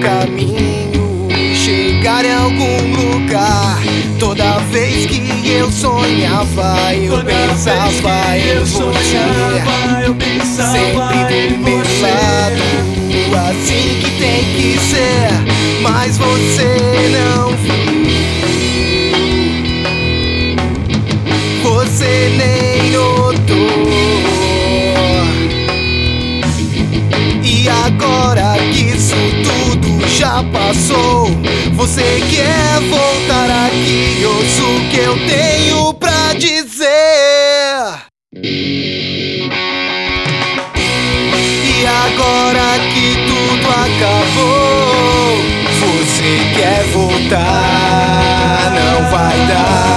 caminho Chegar em algum lugar. Toda vez que eu sonhava Eu Toda pensava eu em você. Sempre do meu lado Assim que tem que ser. Mas você não viu já passou, você quer voltar aqui? Ouça o que eu tenho pra dizer. E agora que tudo acabou, você quer voltar? Não vai dar.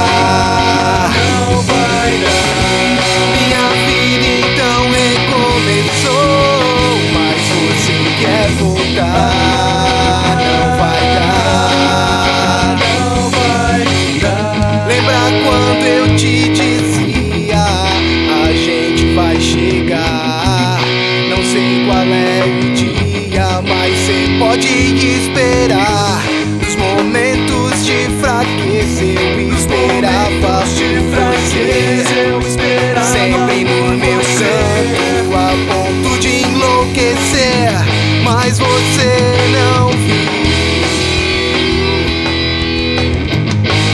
Enlouquecer. Mas você não viu.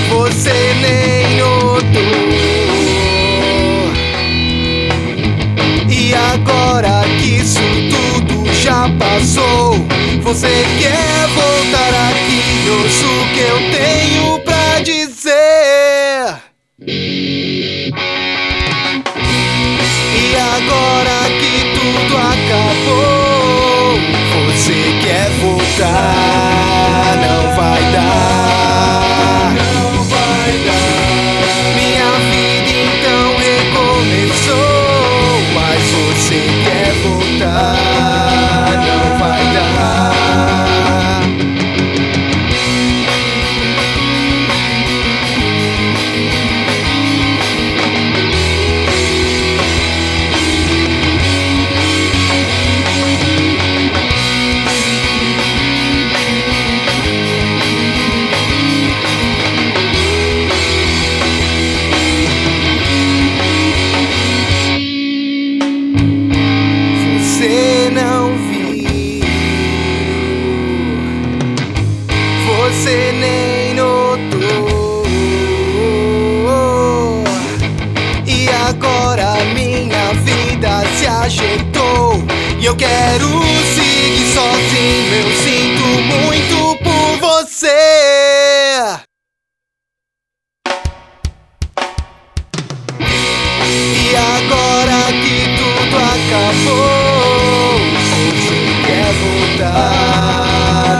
Você nem notou. E agora que isso tudo já passou, você quer voltar aqui? Ouça o que eu tenho quero seguir sozinho. Eu sinto muito por você. E agora que tudo acabou, você quer voltar?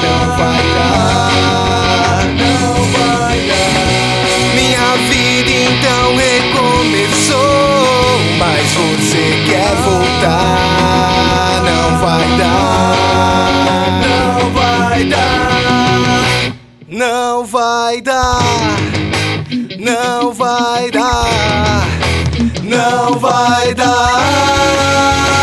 Não vai dar, não vai dar. Minha vida então recomeçou, mas você quer voltar? Não vai dar, não vai dar.